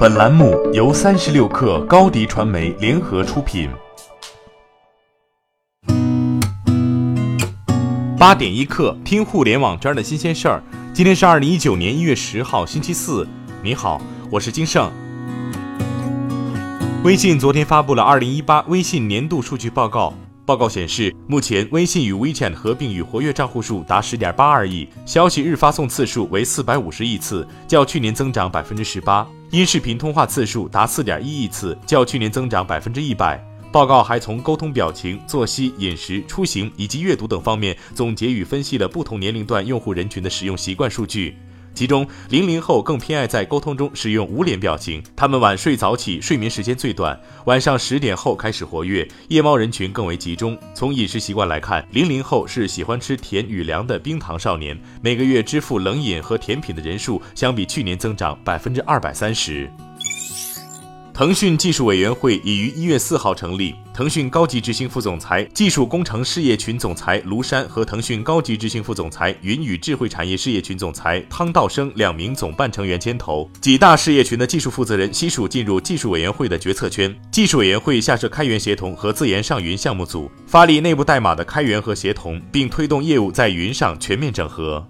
本栏目由三十六氪高低传媒联合出品。八点一刻，听互联网圈的新鲜事儿。今天是二零一九年一月十号，星期四。你好，我是金盛。微信昨天发布了二零一八微信年度数据报告。报告显示，目前微信与 WeChat 合并与活跃账户数达十点八二亿，消息日发送次数为四百五十亿次，较去年增长百分之十八；因视频通话次数达四点一亿次，较去年增长百分之一百。报告还从沟通、表情、作息、饮食、出行以及阅读等方面总结与分析了不同年龄段用户人群的使用习惯数据。其中，零零后更偏爱在沟通中使用无脸表情，他们晚睡早起，睡眠时间最短，晚上十点后开始活跃，夜猫人群更为集中。从饮食习惯来看，零零后是喜欢吃甜与凉的冰糖少年，每个月支付冷饮和甜品的人数相比去年增长百分之二百三十。腾讯技术委员会已于一月四号成立，腾讯高级执行副总裁、技术工程事业群总裁卢山和腾讯高级执行副总裁、云与智慧产业事业群总裁汤道生两名总办成员牵头，几大事业群的技术负责人悉数进入技术委员会的决策圈。技术委员会下设开源协同和自研上云项目组，发力内部代码的开源和协同，并推动业务在云上全面整合。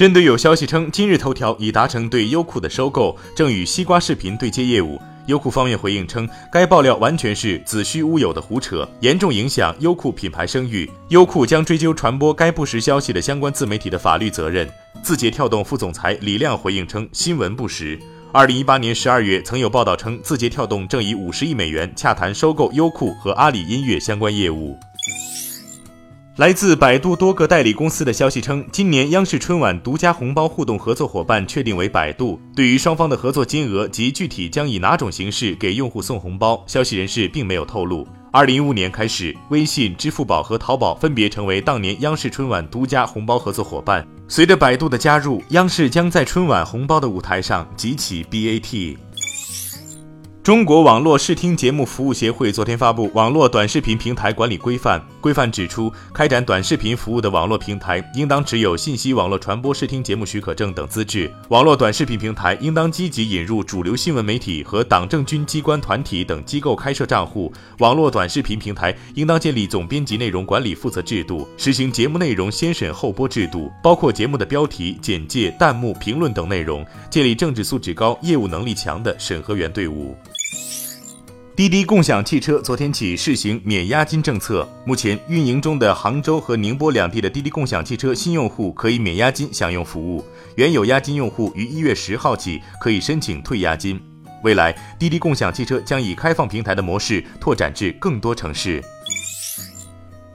针对有消息称今日头条已达成对优酷的收购，正与西瓜视频对接业务，优酷方面回应称，该爆料完全是子虚乌有的胡扯，严重影响优酷品牌声誉，优酷将追究传播该不实消息的相关自媒体的法律责任。字节跳动副总裁李亮回应称，新闻不实。二零一八年十二月，曾有报道称字节跳动正以五十亿美元洽谈收购优酷和阿里音乐相关业务。来自百度多个代理公司的消息称，今年央视春晚独家红包互动合作伙伴确定为百度。对于双方的合作金额及具体将以哪种形式给用户送红包，消息人士并没有透露。二零一五年开始，微信、支付宝和淘宝分别成为当年央视春晚独家红包合作伙伴。随着百度的加入，央视将在春晚红包的舞台上集齐 BAT。中国网络视听节目服务协会昨天发布《网络短视频平台管理规范》，规范指出，开展短视频服务的网络平台应当持有信息网络传播视听节目许可证等资质。网络短视频平台应当积极引入主流新闻媒体和党政军机关团体等机构开设账户。网络短视频平台应当建立总编辑内容管理负责制度，实行节目内容先审后播制度，包括节目的标题、简介、弹幕、评论等内容。建立政治素质高、业务能力强的审核员队伍。滴滴共享汽车昨天起试行免押金政策，目前运营中的杭州和宁波两地的滴滴共享汽车新用户可以免押金享用服务，原有押金用户于一月十号起可以申请退押金。未来，滴滴共享汽车将以开放平台的模式拓展至更多城市。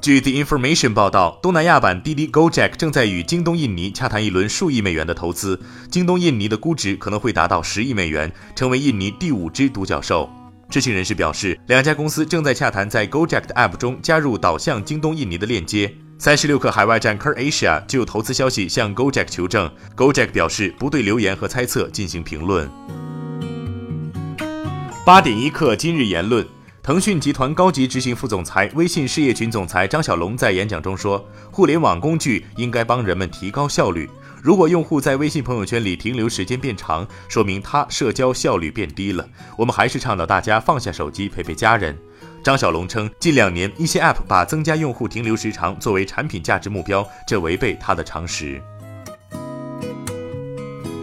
据 The Information 报道，东南亚版滴滴 Gojek 正在与京东印尼洽谈一轮数亿美元的投资，京东印尼的估值可能会达到十亿美元，成为印尼第五只独角兽。知情人士表示，两家公司正在洽谈在 Gojek 的 App 中加入导向京东印尼的链接。三十六氪海外站 Ker Asia 就投资消息向 Gojek 求证，Gojek 表示不对留言和猜测进行评论。八点一刻，今日言论：腾讯集团高级执行副总裁、微信事业群总裁张小龙在演讲中说，互联网工具应该帮人们提高效率。如果用户在微信朋友圈里停留时间变长，说明他社交效率变低了。我们还是倡导大家放下手机陪陪家人。张小龙称，近两年一些 App 把增加用户停留时长作为产品价值目标，这违背他的常识。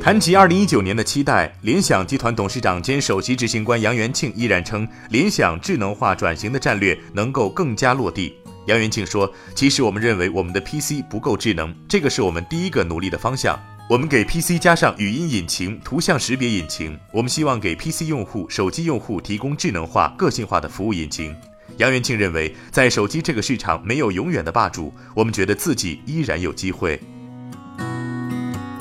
谈及二零一九年的期待，联想集团董事长兼首席执行官杨元庆依然称，联想智能化转型的战略能够更加落地。杨元庆说：“其实我们认为我们的 PC 不够智能，这个是我们第一个努力的方向。我们给 PC 加上语音引擎、图像识别引擎，我们希望给 PC 用户、手机用户提供智能化、个性化的服务引擎。”杨元庆认为，在手机这个市场没有永远的霸主，我们觉得自己依然有机会。